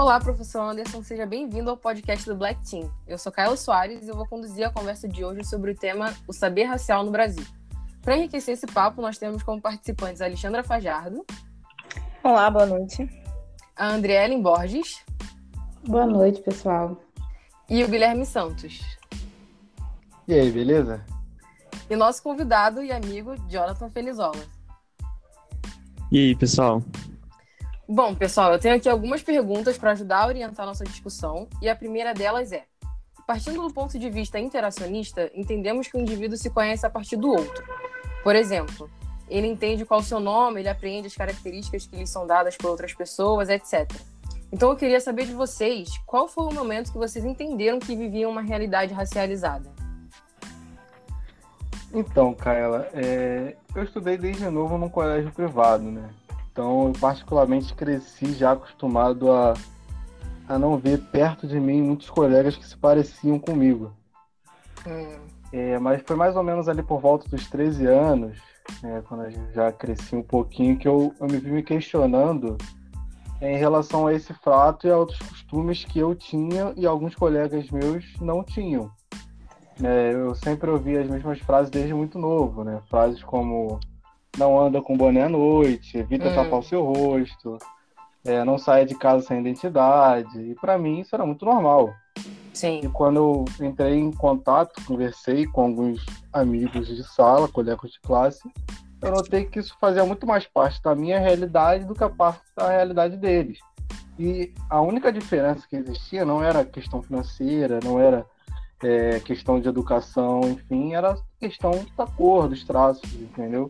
Olá, professor Anderson, seja bem-vindo ao podcast do Black Team. Eu sou Caio Soares e eu vou conduzir a conversa de hoje sobre o tema O Saber Racial no Brasil. Para enriquecer esse papo, nós temos como participantes a Alexandra Fajardo. Olá, boa noite. A Andrielen Borges. Boa noite, pessoal. E o Guilherme Santos. E aí, beleza? E nosso convidado e amigo, Jonathan Felizola. E aí, pessoal? Bom, pessoal, eu tenho aqui algumas perguntas para ajudar a orientar nossa discussão, e a primeira delas é: partindo do ponto de vista interacionista, entendemos que o indivíduo se conhece a partir do outro. Por exemplo, ele entende qual o seu nome, ele aprende as características que lhe são dadas por outras pessoas, etc. Então eu queria saber de vocês qual foi o momento que vocês entenderam que viviam uma realidade racializada. Então, Kaela, é... eu estudei desde novo num colégio privado, né? Então, eu particularmente cresci já acostumado a, a não ver perto de mim muitos colegas que se pareciam comigo. Hum. É, mas foi mais ou menos ali por volta dos 13 anos, né, quando eu já cresci um pouquinho, que eu, eu me vi me questionando em relação a esse fato e a outros costumes que eu tinha e alguns colegas meus não tinham. É, eu sempre ouvi as mesmas frases desde muito novo, né? Frases como não anda com boné à noite, evita hum. tapar o seu rosto, é, não saia de casa sem identidade. E para mim isso era muito normal. Sim. E quando eu entrei em contato, conversei com alguns amigos de sala, colegas de classe, eu notei que isso fazia muito mais parte da minha realidade do que a parte da realidade deles. E a única diferença que existia não era questão financeira, não era é, questão de educação, enfim, era questão da cor, dos traços, entendeu?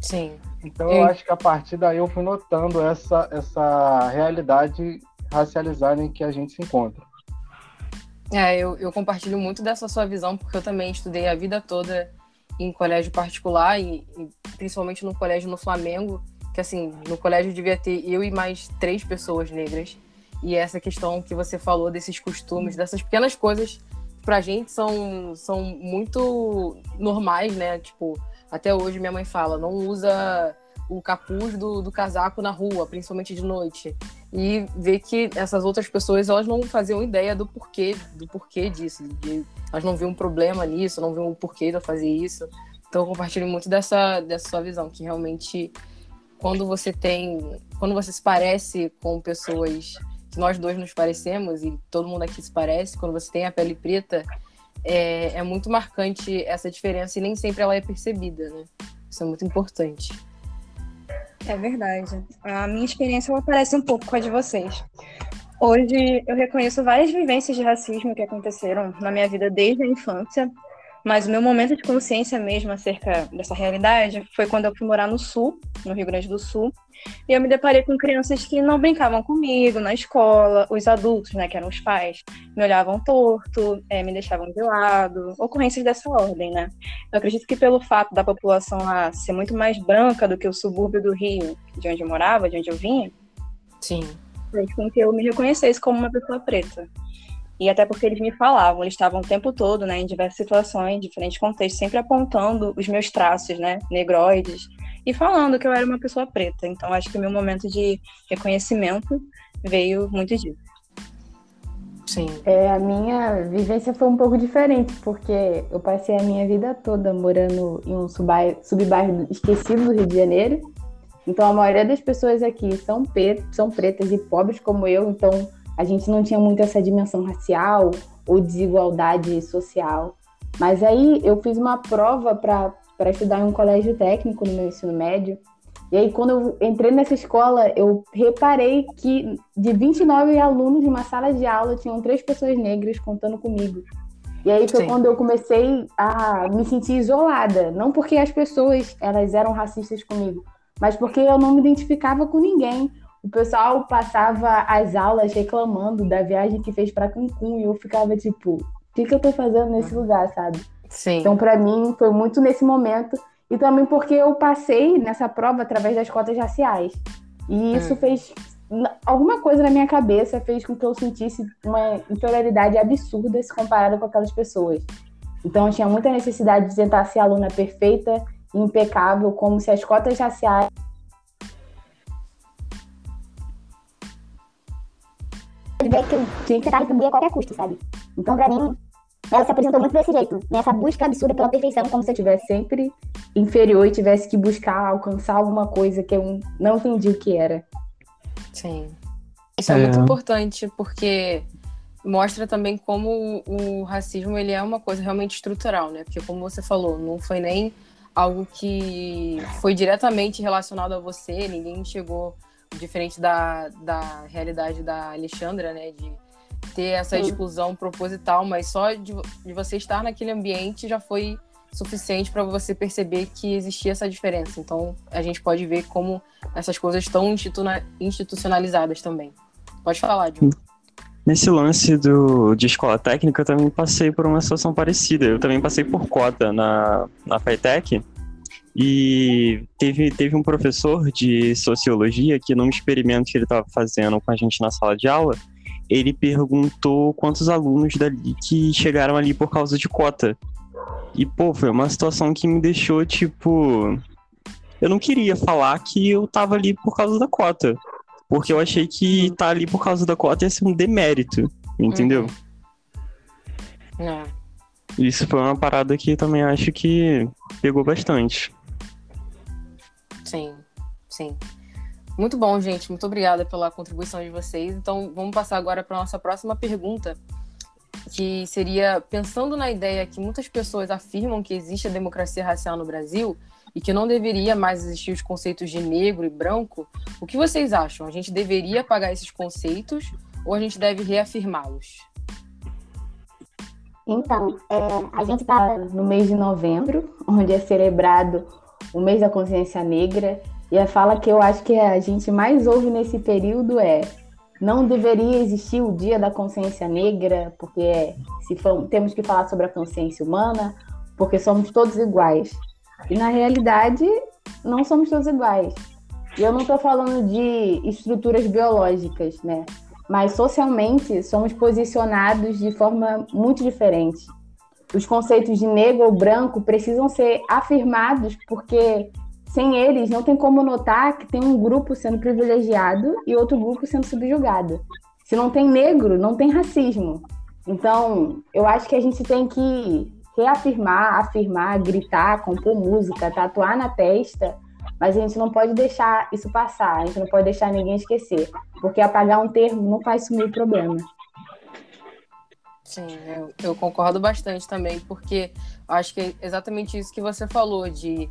Sim. Então eu acho que a partir daí eu fui notando essa, essa realidade racializada em que a gente se encontra. É, eu, eu compartilho muito dessa sua visão, porque eu também estudei a vida toda em colégio particular e, e principalmente no colégio no Flamengo, que assim, no colégio devia ter eu e mais três pessoas negras. E essa questão que você falou desses costumes, dessas pequenas coisas pra gente são, são muito normais, né? Tipo, até hoje minha mãe fala, não usa o capuz do, do casaco na rua, principalmente de noite. E ver que essas outras pessoas, elas não faziam ideia do porquê, do porquê disso. De, elas não viam um problema nisso, não viam o porquê de eu fazer isso. Então eu compartilho muito dessa, dessa sua visão, que realmente quando você tem, quando você se parece com pessoas que nós dois nos parecemos e todo mundo aqui se parece, quando você tem a pele preta, é, é muito marcante essa diferença e nem sempre ela é percebida, né? Isso é muito importante. É verdade. A minha experiência ela parece um pouco com a de vocês. Hoje eu reconheço várias vivências de racismo que aconteceram na minha vida desde a infância, mas o meu momento de consciência mesmo acerca dessa realidade foi quando eu fui morar no Sul, no Rio Grande do Sul, e eu me deparei com crianças que não brincavam comigo na escola, os adultos, né, que eram os pais, me olhavam torto, é, me deixavam de lado, ocorrências dessa ordem, né. Eu acredito que pelo fato da população lá ser muito mais branca do que o subúrbio do Rio, de onde eu morava, de onde eu vinha, Sim. fez com que eu me reconhecesse como uma pessoa preta. E até porque eles me falavam, eles estavam o tempo todo, né, em diversas situações, diferentes contextos, sempre apontando os meus traços, né, negroides, e falando que eu era uma pessoa preta. Então acho que o meu momento de reconhecimento veio muito disso. Sim. É, a minha vivência foi um pouco diferente, porque eu passei a minha vida toda morando em um subbairro esquecido do Rio de Janeiro. Então a maioria das pessoas aqui são, são pretas e pobres como eu, então a gente não tinha muito essa dimensão racial ou desigualdade social. Mas aí eu fiz uma prova para estudar em um colégio técnico no meu ensino médio. E aí, quando eu entrei nessa escola, eu reparei que de 29 alunos de uma sala de aula, tinham três pessoas negras contando comigo. E aí foi Sim. quando eu comecei a me sentir isolada. Não porque as pessoas elas eram racistas comigo, mas porque eu não me identificava com ninguém. O pessoal passava as aulas reclamando da viagem que fez para Cancún e eu ficava tipo, o que, que eu tô fazendo nesse lugar, sabe? Sim. Então, para mim, foi muito nesse momento. E também porque eu passei nessa prova através das cotas raciais. E isso hum. fez. Alguma coisa na minha cabeça fez com que eu sentisse uma inferioridade absurda se comparada com aquelas pessoas. Então, eu tinha muita necessidade de tentar ser aluna perfeita e impecável, como se as cotas raciais ideia que eu tinha que tentar retribuir a qualquer custo, sabe? Então, pra mim, ela se apresentou muito desse jeito, nessa busca absurda pela perfeição, como se eu tivesse sempre inferior e tivesse que buscar alcançar alguma coisa que eu não entendi o que era. Sim. Isso é, é muito importante, porque mostra também como o racismo ele é uma coisa realmente estrutural, né? Porque como você falou, não foi nem algo que foi diretamente relacionado a você, ninguém chegou diferente da, da realidade da Alexandra, né? De ter essa exclusão proposital, mas só de, de você estar naquele ambiente já foi suficiente para você perceber que existia essa diferença. Então, a gente pode ver como essas coisas estão institucionalizadas também. Pode falar, Diogo. Nesse lance do, de escola técnica, eu também passei por uma situação parecida. Eu também passei por cota na, na FITEC e teve, teve um professor de sociologia que, num experimento que ele estava fazendo com a gente na sala de aula, ele perguntou quantos alunos dali que chegaram ali por causa de cota. E, pô, foi uma situação que me deixou, tipo. Eu não queria falar que eu tava ali por causa da cota. Porque eu achei que estar tá ali por causa da cota ia ser um demérito, entendeu? Uhum. É. Isso foi uma parada que também acho que pegou bastante. Sim, sim. Muito bom, gente. Muito obrigada pela contribuição de vocês. Então, vamos passar agora para a nossa próxima pergunta, que seria pensando na ideia que muitas pessoas afirmam que existe a democracia racial no Brasil e que não deveria mais existir os conceitos de negro e branco, o que vocês acham? A gente deveria apagar esses conceitos ou a gente deve reafirmá-los? Então, é, a gente está no mês de novembro, onde é celebrado o mês da consciência negra, e a fala que eu acho que a gente mais ouve nesse período é não deveria existir o dia da consciência negra, porque se for, temos que falar sobre a consciência humana, porque somos todos iguais. E na realidade, não somos todos iguais. E eu não estou falando de estruturas biológicas, né? Mas socialmente somos posicionados de forma muito diferente. Os conceitos de negro ou branco precisam ser afirmados porque sem eles não tem como notar que tem um grupo sendo privilegiado e outro grupo sendo subjugado. Se não tem negro, não tem racismo. Então, eu acho que a gente tem que reafirmar, afirmar, gritar, compor música, tatuar na testa, mas a gente não pode deixar isso passar, a gente não pode deixar ninguém esquecer, porque apagar um termo não faz sumir o problema. Sim, eu, eu concordo bastante também, porque acho que é exatamente isso que você falou, de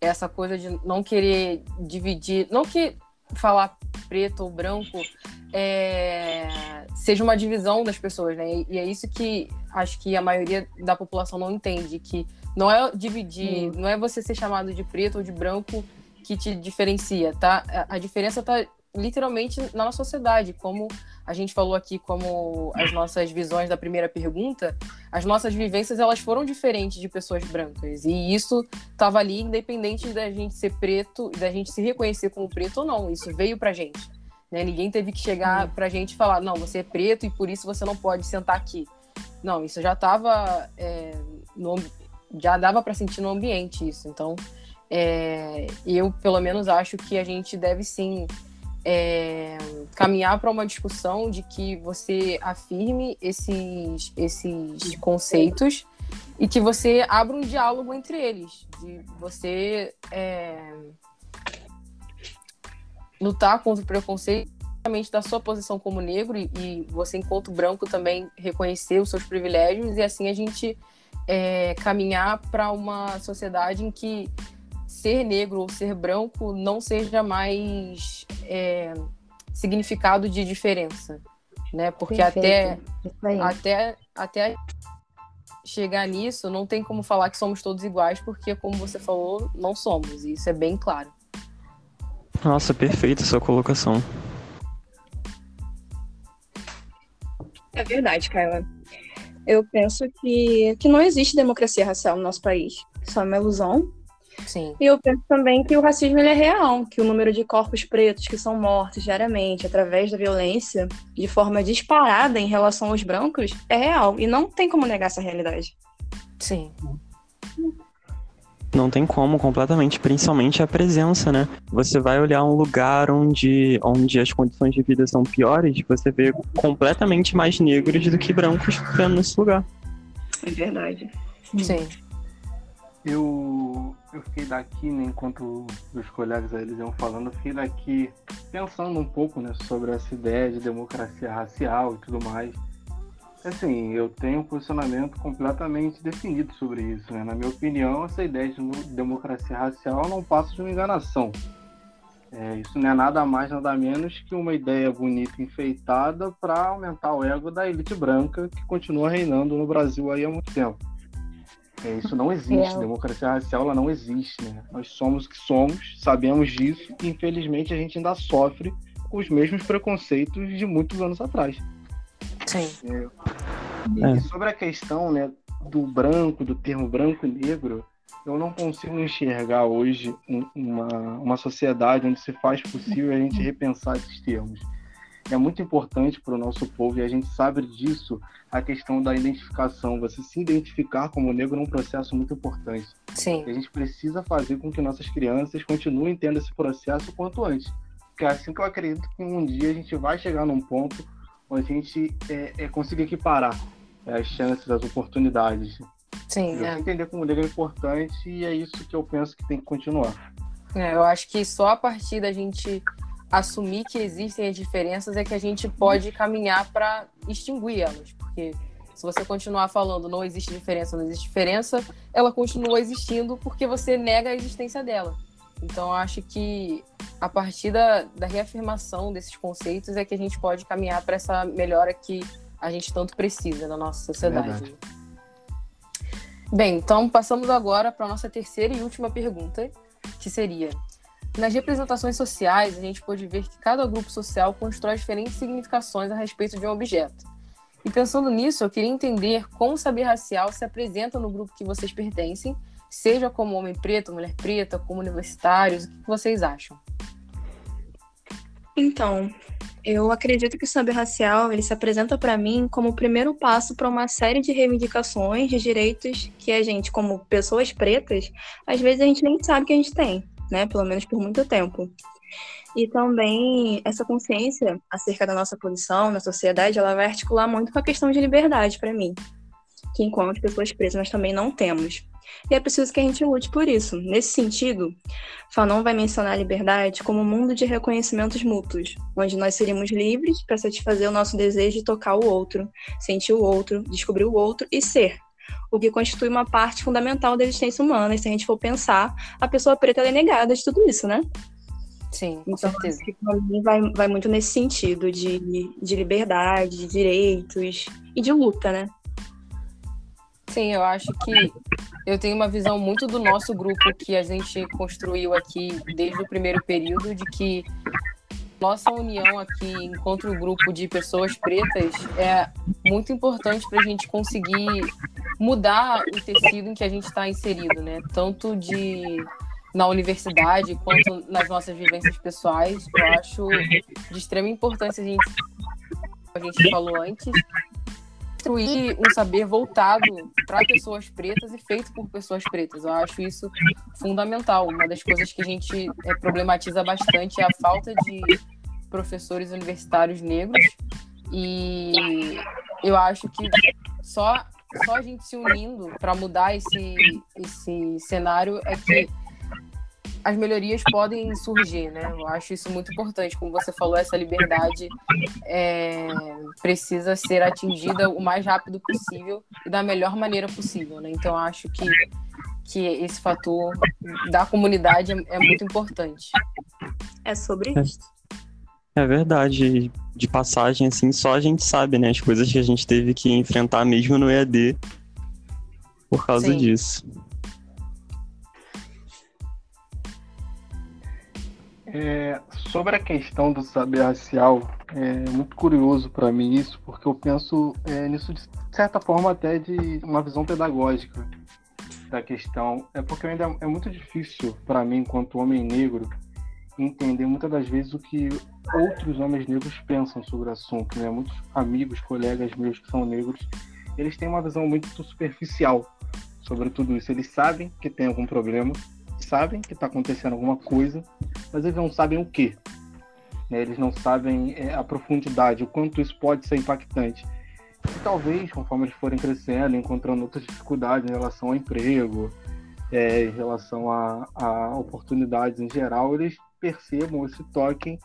essa coisa de não querer dividir, não que falar preto ou branco é, seja uma divisão das pessoas, né? E é isso que acho que a maioria da população não entende, que não é dividir, hum. não é você ser chamado de preto ou de branco que te diferencia, tá? A, a diferença tá literalmente na nossa sociedade, como a gente falou aqui, como as nossas visões da primeira pergunta, as nossas vivências elas foram diferentes de pessoas brancas e isso estava ali independente da gente ser preto, da gente se reconhecer como preto ou não, isso veio pra gente. Né? Ninguém teve que chegar pra gente e falar, não, você é preto e por isso você não pode sentar aqui. Não, isso já estava é, já dava para sentir no ambiente isso. Então, é, eu pelo menos acho que a gente deve sim é, caminhar para uma discussão de que você afirme esses, esses conceitos e que você abra um diálogo entre eles, de você é, lutar contra o preconceito da sua posição como negro e, e, você enquanto branco também reconhecer os seus privilégios e assim a gente é, caminhar para uma sociedade em que ser negro ou ser branco não seja mais é, significado de diferença, né? Porque até, até, até chegar nisso, não tem como falar que somos todos iguais, porque, como você falou, não somos, e isso é bem claro. Nossa, perfeita sua colocação. É verdade, Kyla. Eu penso que, que não existe democracia racial no nosso país. Isso é uma ilusão. Sim. E eu penso também que o racismo ele é real, que o número de corpos pretos que são mortos diariamente através da violência, de forma disparada em relação aos brancos, é real. E não tem como negar essa realidade. Sim. Não tem como, completamente, principalmente a presença, né? Você vai olhar um lugar onde, onde as condições de vida são piores, você vê completamente mais negros do que brancos nesse lugar. É verdade. Sim. Eu, eu fiquei daqui, né, enquanto os colegas aí eles iam falando, eu fiquei daqui pensando um pouco né, sobre essa ideia de democracia racial e tudo mais. Assim, eu tenho um posicionamento completamente definido sobre isso. Né? Na minha opinião, essa ideia de democracia racial não passa de uma enganação. É, isso não é nada mais, nada menos que uma ideia bonita enfeitada para aumentar o ego da elite branca que continua reinando no Brasil aí há muito tempo. É, isso não existe, é. democracia racial ela não existe. Né? Nós somos o que somos, sabemos disso e infelizmente a gente ainda sofre com os mesmos preconceitos de muitos anos atrás. Sim. É, e sobre a questão né, do branco, do termo branco e negro, eu não consigo enxergar hoje uma, uma sociedade onde se faz possível a gente repensar esses termos. É muito importante para o nosso povo e a gente sabe disso a questão da identificação. Você se identificar como negro é um processo muito importante. Sim. E a gente precisa fazer com que nossas crianças continuem tendo esse processo quanto antes. Porque é assim que eu acredito que um dia a gente vai chegar num ponto onde a gente é, é consiga equiparar é, as chances, as oportunidades. Sim, é. entender como negro é importante e é isso que eu penso que tem que continuar. É, eu acho que só a partir da gente assumir que existem as diferenças é que a gente pode caminhar para extinguir elas, porque se você continuar falando não existe diferença, não existe diferença, ela continua existindo porque você nega a existência dela. Então, eu acho que a partir da, da reafirmação desses conceitos é que a gente pode caminhar para essa melhora que a gente tanto precisa na nossa sociedade. Bem, então passamos agora para a nossa terceira e última pergunta, que seria: nas representações sociais, a gente pode ver que cada grupo social constrói diferentes significações a respeito de um objeto. E pensando nisso, eu queria entender como o saber racial se apresenta no grupo que vocês pertencem, seja como homem preto, mulher preta, como universitários, o que vocês acham? Então, eu acredito que o saber racial ele se apresenta para mim como o primeiro passo para uma série de reivindicações de direitos que a gente, como pessoas pretas, às vezes a gente nem sabe que a gente tem, né? Pelo menos por muito tempo. E também essa consciência acerca da nossa posição na sociedade, ela vai articular muito com a questão de liberdade para mim, que enquanto pessoas pretas nós também não temos. E é preciso que a gente lute por isso. Nesse sentido, Fanon vai mencionar a liberdade como um mundo de reconhecimentos mútuos, onde nós seríamos livres para satisfazer o nosso desejo de tocar o outro, sentir o outro, descobrir o outro e ser. O que constitui uma parte fundamental da existência humana. E se a gente for pensar, a pessoa preta é negada de tudo isso, né? Sim, com então, certeza. Que pra mim vai, vai muito nesse sentido de, de liberdade, de direitos e de luta, né? Sim, eu acho que eu tenho uma visão muito do nosso grupo que a gente construiu aqui desde o primeiro período, de que nossa união aqui enquanto um grupo de pessoas pretas é muito importante para a gente conseguir mudar o tecido em que a gente está inserido, né? Tanto de na universidade quanto nas nossas vivências pessoais. Eu acho de extrema importância a gente, a gente falou antes, construir um saber voltado para pessoas pretas e feito por pessoas pretas. Eu acho isso fundamental. Uma das coisas que a gente é, problematiza bastante é a falta de professores universitários negros. E eu acho que só, só a gente se unindo para mudar esse, esse cenário é que as melhorias podem surgir, né? Eu acho isso muito importante. Como você falou, essa liberdade é, precisa ser atingida o mais rápido possível e da melhor maneira possível, né? Então, acho que, que esse fator da comunidade é, é muito importante. É sobre isso. É verdade. De passagem, assim, só a gente sabe, né? As coisas que a gente teve que enfrentar mesmo no EAD por causa Sim. disso. É, sobre a questão do saber racial, é muito curioso para mim isso, porque eu penso é, nisso de certa forma até de uma visão pedagógica da questão. É porque ainda é muito difícil para mim, enquanto homem negro, entender muitas das vezes o que outros homens negros pensam sobre o assunto. Né? Muitos amigos, colegas meus que são negros, eles têm uma visão muito superficial sobre tudo isso. Eles sabem que tem algum problema, sabem que está acontecendo alguma coisa, mas eles não sabem o que. Né? Eles não sabem é, a profundidade, o quanto isso pode ser impactante. E talvez, conforme eles forem crescendo, encontrando outras dificuldades em relação ao emprego, é, em relação a, a, oportunidades em geral, eles percebam, se toquem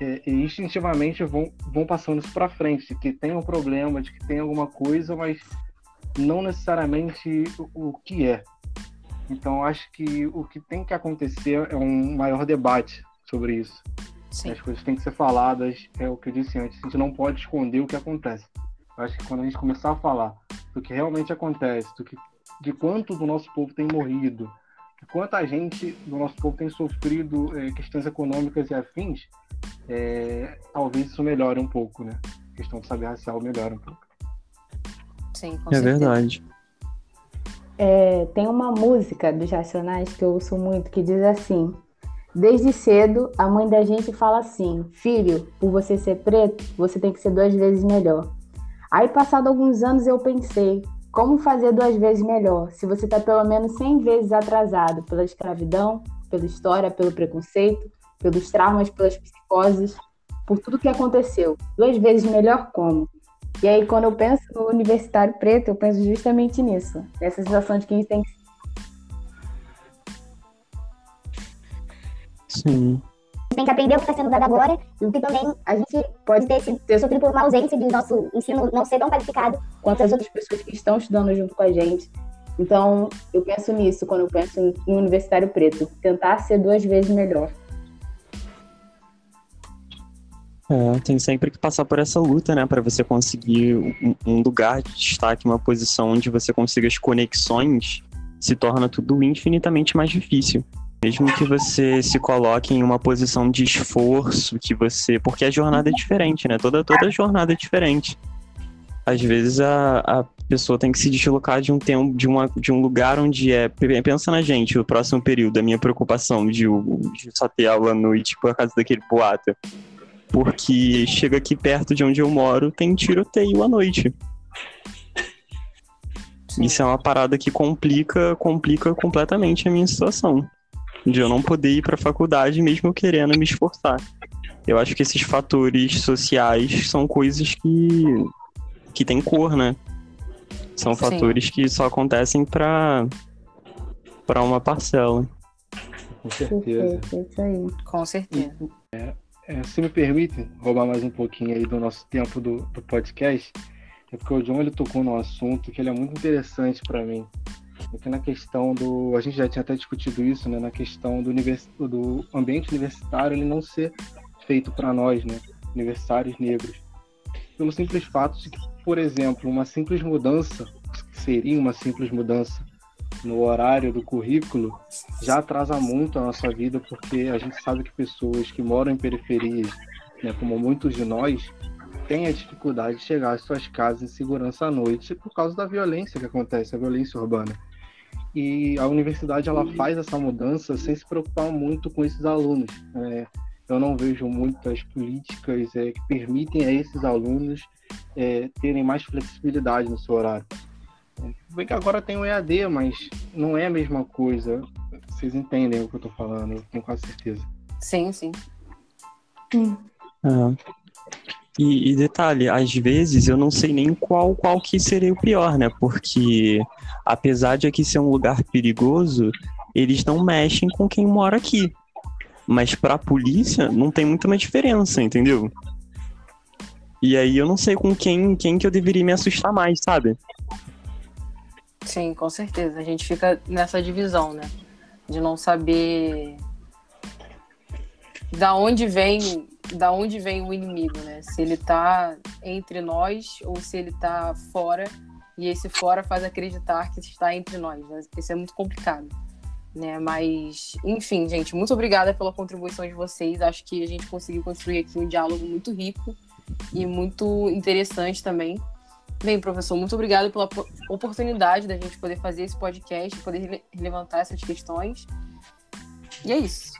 é, e instintivamente vão, vão passando isso para frente, que tem um problema, de que tem alguma coisa, mas não necessariamente o, o que é. Então, acho que o que tem que acontecer é um maior debate sobre isso. Sim. As coisas têm que ser faladas, é o que eu disse antes, a gente não pode esconder o que acontece. Eu acho que quando a gente começar a falar do que realmente acontece, do que, de quanto do nosso povo tem morrido, de quanta gente do nosso povo tem sofrido é, questões econômicas e afins, é, talvez isso melhore um pouco, né? A questão do saber racial melhore um pouco. Sim, com é certeza. verdade. É, tem uma música dos Racionais que eu ouço muito que diz assim: Desde cedo, a mãe da gente fala assim: Filho, por você ser preto, você tem que ser duas vezes melhor. Aí, passado alguns anos, eu pensei: como fazer duas vezes melhor se você está pelo menos 100 vezes atrasado pela escravidão, pela história, pelo preconceito, pelos traumas, pelas psicoses, por tudo que aconteceu? Duas vezes melhor como? E aí, quando eu penso no universitário preto, eu penso justamente nisso. Nessa situação de que a gente tem que. Sim. tem que aprender o que está sendo dado agora e que também a gente pode ter, ter sofrido por uma ausência de nosso ensino não ser tão qualificado quanto as outras pessoas que estão estudando junto com a gente. Então, eu penso nisso quando eu penso em universitário preto, tentar ser duas vezes melhor. É, tem sempre que passar por essa luta, né, para você conseguir um, um, lugar de destaque, uma posição onde você consiga as conexões, se torna tudo infinitamente mais difícil. Mesmo que você se coloque em uma posição de esforço, que você. Porque a jornada é diferente, né? Toda, toda jornada é diferente. Às vezes a, a pessoa tem que se deslocar de um tempo, de, uma, de um lugar onde é. Pensa na gente, o próximo período, a minha preocupação de, de só ter aula à noite por causa daquele boato porque chega aqui perto de onde eu moro, tem tiroteio à noite. Sim. Isso é uma parada que complica, complica completamente a minha situação. De eu não poder ir para a faculdade mesmo eu querendo me esforçar. Eu acho que esses fatores sociais são coisas que que tem cor, né? São Sim. fatores que só acontecem para para uma parcela. Com certeza. Isso aí. Com certeza. É, é, se me permite roubar mais um pouquinho aí do nosso tempo do, do podcast, é porque o John ele tocou num assunto que ele é muito interessante para mim. Que na questão do. A gente já tinha até discutido isso, né? Na questão do, univers, do ambiente universitário ele não ser feito para nós, né? Universitários negros. Pelo simples fato de que, por exemplo, uma simples mudança, seria uma simples mudança no horário do currículo já atrasa muito a nossa vida, porque a gente sabe que pessoas que moram em periferias, né, como muitos de nós, têm a dificuldade de chegar às suas casas em segurança à noite por causa da violência que acontece, a violência urbana. E a universidade ela faz essa mudança sem se preocupar muito com esses alunos. É, eu não vejo muitas políticas é, que permitem a esses alunos é, terem mais flexibilidade no seu horário. Bem que agora tem o EAD, mas não é a mesma coisa. Vocês entendem o que eu tô falando, eu tenho quase certeza. Sim, sim. Sim. É. E, e, detalhe, às vezes eu não sei nem qual, qual que seria o pior, né? Porque apesar de aqui ser um lugar perigoso, eles não mexem com quem mora aqui. Mas pra polícia não tem muita mais diferença, entendeu? E aí eu não sei com quem, quem que eu deveria me assustar mais, sabe? Sim, com certeza. A gente fica nessa divisão, né? De não saber da onde vem da onde vem o inimigo, né? Se ele tá entre nós ou se ele tá fora e esse fora faz acreditar que está entre nós. Né? Isso é muito complicado, né? Mas, enfim, gente, muito obrigada pela contribuição de vocês. Acho que a gente conseguiu construir aqui um diálogo muito rico e muito interessante também. Bem, professor, muito obrigado pela oportunidade da gente poder fazer esse podcast, poder levantar essas questões. E é isso.